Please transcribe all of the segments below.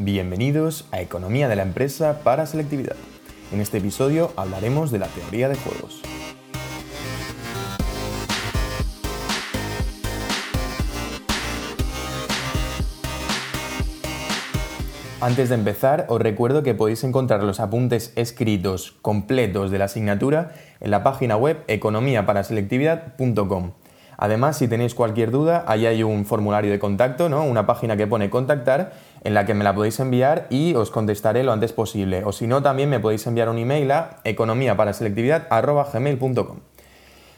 Bienvenidos a Economía de la Empresa para Selectividad. En este episodio hablaremos de la teoría de juegos. Antes de empezar, os recuerdo que podéis encontrar los apuntes escritos completos de la asignatura en la página web economiaparaselectividad.com. Además, si tenéis cualquier duda, ahí hay un formulario de contacto, ¿no? una página que pone contactar, en la que me la podéis enviar y os contestaré lo antes posible. O si no, también me podéis enviar un email a economiaparaselectividad.gmail.com.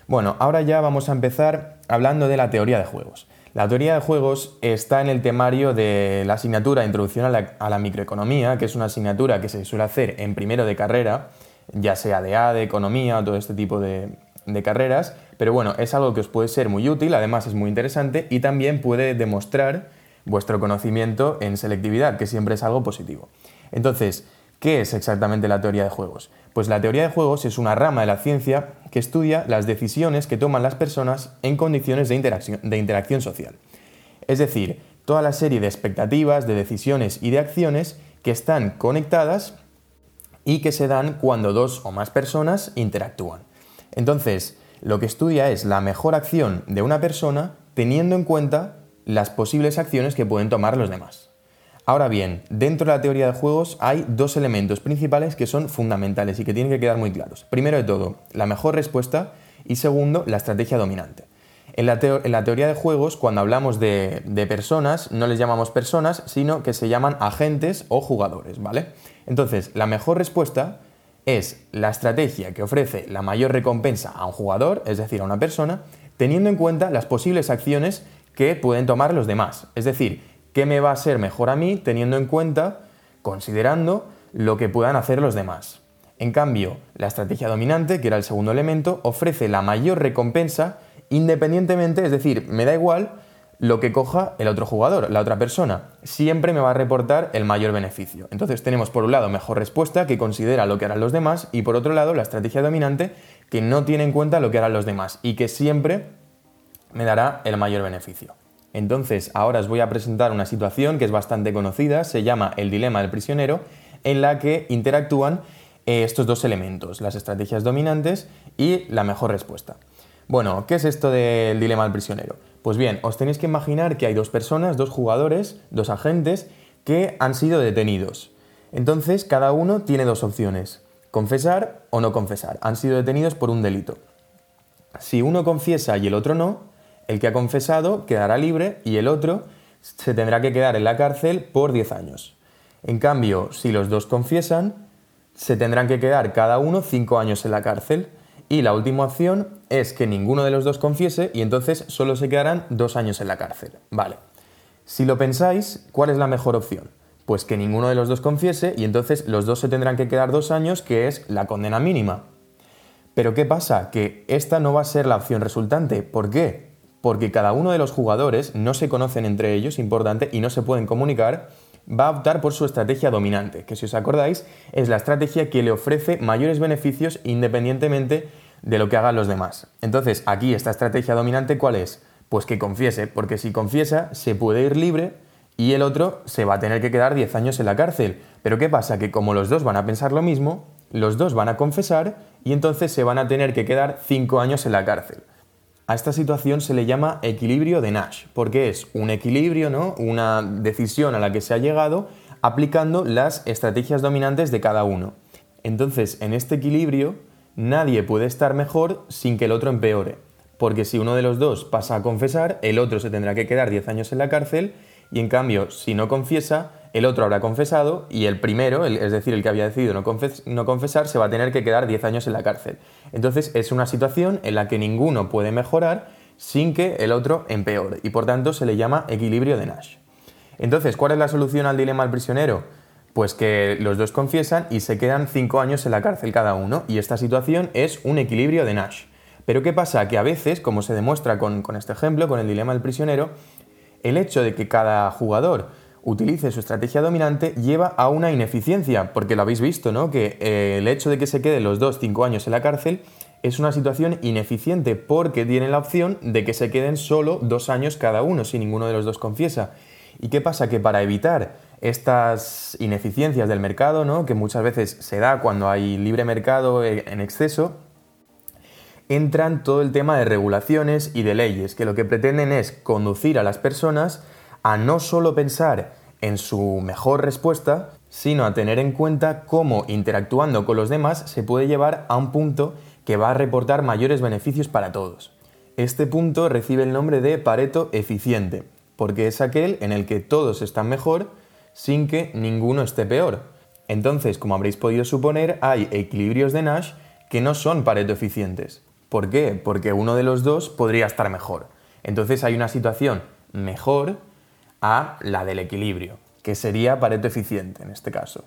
Bueno, ahora ya vamos a empezar hablando de la teoría de juegos. La teoría de juegos está en el temario de la asignatura Introducción a la, microeconomía, que es una asignatura que se suele hacer en primero de carrera, ya sea de A, de economía o todo este tipo de, de carreras, pero bueno, es algo que os puede ser muy útil, además es muy interesante y también puede demostrar vuestro conocimiento en selectividad, que siempre es algo positivo. Entonces, ¿qué es exactamente la teoría de juegos? Pues la teoría de juegos es una rama de la ciencia que estudia las decisiones que toman las personas en condiciones de interacción, de interacción social. Es decir, toda la serie de expectativas, de decisiones y de acciones que están conectadas y que se dan cuando dos o más personas interactúan. Entonces, lo que estudia es la mejor acción de una persona teniendo en cuenta las posibles acciones que pueden tomar los demás. Ahora bien, dentro de la teoría de juegos hay dos elementos principales que son fundamentales y que tienen que quedar muy claros. Primero de todo, la mejor respuesta y segundo, la estrategia dominante. En la, teoría de juegos, cuando hablamos de, de, personas, no les llamamos personas, sino que se llaman agentes o jugadores, ¿vale? Entonces, la mejor respuesta es la estrategia que ofrece la mayor recompensa a un jugador, es decir, a una persona, teniendo en cuenta las posibles acciones que pueden tomar los demás. Es decir, qué me va a ser mejor a mí teniendo en cuenta, considerando lo que puedan hacer los demás. En cambio, la estrategia dominante, que era el segundo elemento, ofrece la mayor recompensa independientemente, es decir, me da igual lo que coja el otro jugador, la otra persona. Siempre me va a reportar el mayor beneficio. Entonces tenemos por un lado mejor respuesta que considera lo que harán los demás y por otro lado la estrategia dominante que no tiene en cuenta lo que harán los demás y que siempre me dará el mayor beneficio. Entonces ahora os voy a presentar una situación que es bastante conocida, se llama el dilema del prisionero, en la que interactúan eh, estos dos elementos, las estrategias dominantes y la mejor respuesta. Bueno, ¿qué es esto del dilema del prisionero? Pues bien, os tenéis que imaginar que hay dos personas, dos jugadores, dos agentes que han sido detenidos. Entonces, cada uno tiene dos opciones, confesar o no confesar. Han sido detenidos por un delito. Si uno confiesa y el otro no, el que ha confesado quedará libre y el otro se tendrá que quedar en la cárcel por 10 años. En cambio, si los dos confiesan, se tendrán que quedar cada uno 5 años en la cárcel. Y la última opción es que ninguno de los dos confiese y entonces solo se quedarán dos años en la cárcel. Vale. Si lo pensáis, ¿cuál es la mejor opción? Pues que ninguno de los dos confiese y entonces los dos se tendrán que quedar dos años, que es la condena mínima. Pero ¿qué pasa? Que esta no va a ser la opción resultante. ¿Por qué? Porque cada uno de los jugadores no se conocen entre ellos, importante, y no se pueden comunicar, va a optar por su estrategia dominante, que si os acordáis es la estrategia que le ofrece mayores beneficios independientemente de lo que hagan los demás. Entonces, aquí esta estrategia dominante, ¿cuál es? Pues que confiese, porque si confiesa, se puede ir libre y el otro se va a tener que quedar 10 años en la cárcel. Pero ¿qué pasa? Que como los dos van a pensar lo mismo, los dos van a confesar y entonces se van a tener que quedar 5 años en la cárcel. A esta situación se le llama equilibrio de Nash, porque es un equilibrio, ¿no? una decisión a la que se ha llegado aplicando las estrategias dominantes de cada uno. Entonces, en este equilibrio, nadie puede estar mejor sin que el otro empeore, porque si uno de los dos pasa a confesar, el otro se tendrá que quedar 10 años en la cárcel y en cambio, si no confiesa, el otro habrá confesado y el primero, es decir, el que había decidido no, confesar, se va a tener que quedar 10 años en la cárcel. Entonces es una situación en la que ninguno puede mejorar sin que el otro empeore y por tanto se le llama equilibrio de Nash. Entonces, ¿cuál es la solución al dilema del prisionero? Pues que los dos confiesan y se quedan cinco años en la cárcel cada uno, y esta situación es un equilibrio de Nash. Pero ¿qué pasa? Que a veces, como se demuestra con, este ejemplo, con el dilema del prisionero, el hecho de que cada jugador utilice su estrategia dominante lleva a una ineficiencia, porque lo habéis visto, ¿no? Que eh, el hecho de que se queden los dos cinco años en la cárcel es una situación ineficiente porque tienen la opción de que se queden solo dos años cada uno si ninguno de los dos confiesa. ¿Y qué pasa? Que para evitar estas ineficiencias del mercado, ¿no? que muchas veces se da cuando hay libre mercado en exceso, entran todo el tema de regulaciones y de leyes, que lo que pretenden es conducir a las personas a no solo pensar en su mejor respuesta, sino a tener en cuenta cómo interactuando con los demás se puede llevar a un punto que va a reportar mayores beneficios para todos. Este punto recibe el nombre de Pareto eficiente, porque es aquel en el que todos están mejor sin que ninguno esté peor. Entonces, como habréis podido suponer, hay equilibrios de Nash que no son Pareto eficientes. ¿Por qué? Porque uno de los dos podría estar mejor. Entonces hay una situación mejor a la del equilibrio, que sería Pareto eficiente en este caso.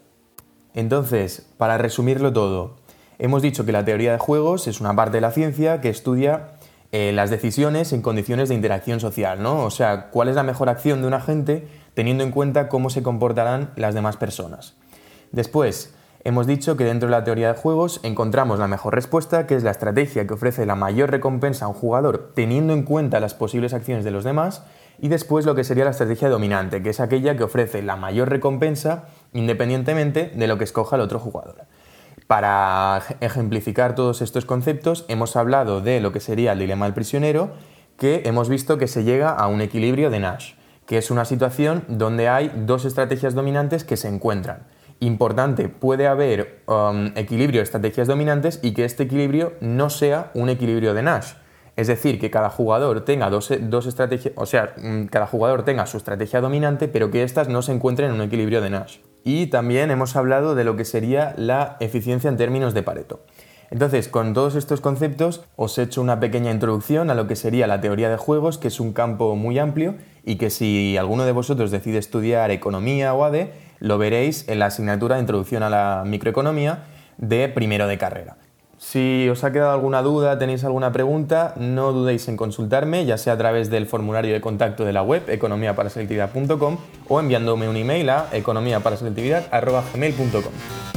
Entonces, para resumirlo todo, hemos dicho que la teoría de juegos es una parte de la ciencia que estudia eh, las decisiones en condiciones de interacción social, ¿no? O sea, cuál es la mejor acción de un agente teniendo en cuenta cómo se comportarán las demás personas. Después, hemos dicho que dentro de la teoría de juegos encontramos la mejor respuesta, que es la estrategia que ofrece la mayor recompensa a un jugador teniendo en cuenta las posibles acciones de los demás, y después lo que sería la estrategia dominante, que es aquella que ofrece la mayor recompensa independientemente de lo que escoja el otro jugador. Para ejemplificar todos estos conceptos, hemos hablado de lo que sería el dilema del prisionero, que hemos visto que se llega a un equilibrio de Nash, que es una situación donde hay dos estrategias dominantes que se encuentran. Importante, puede haber um, equilibrio de estrategias dominantes y que este equilibrio no sea un equilibrio de Nash. Es decir, que cada jugador tenga dos, estrategias, o sea, mm, cada jugador tenga su estrategia dominante, pero que éstas no se encuentren en un equilibrio de Nash. Y también hemos hablado de lo que sería la eficiencia en términos de Pareto. Entonces, con todos estos conceptos, os he hecho una pequeña introducción a lo que sería la teoría de juegos, que es un campo muy amplio y que si alguno de vosotros decide estudiar economía o ADE, lo veréis en la asignatura de introducción a la microeconomía de primero de carrera. Si os ha quedado alguna duda, tenéis alguna pregunta, no dudéis en consultarme, ya sea a través del formulario de contacto de la web economiaparaselectividad.com o enviándome un email a economiaparaselectividad.gmail.com.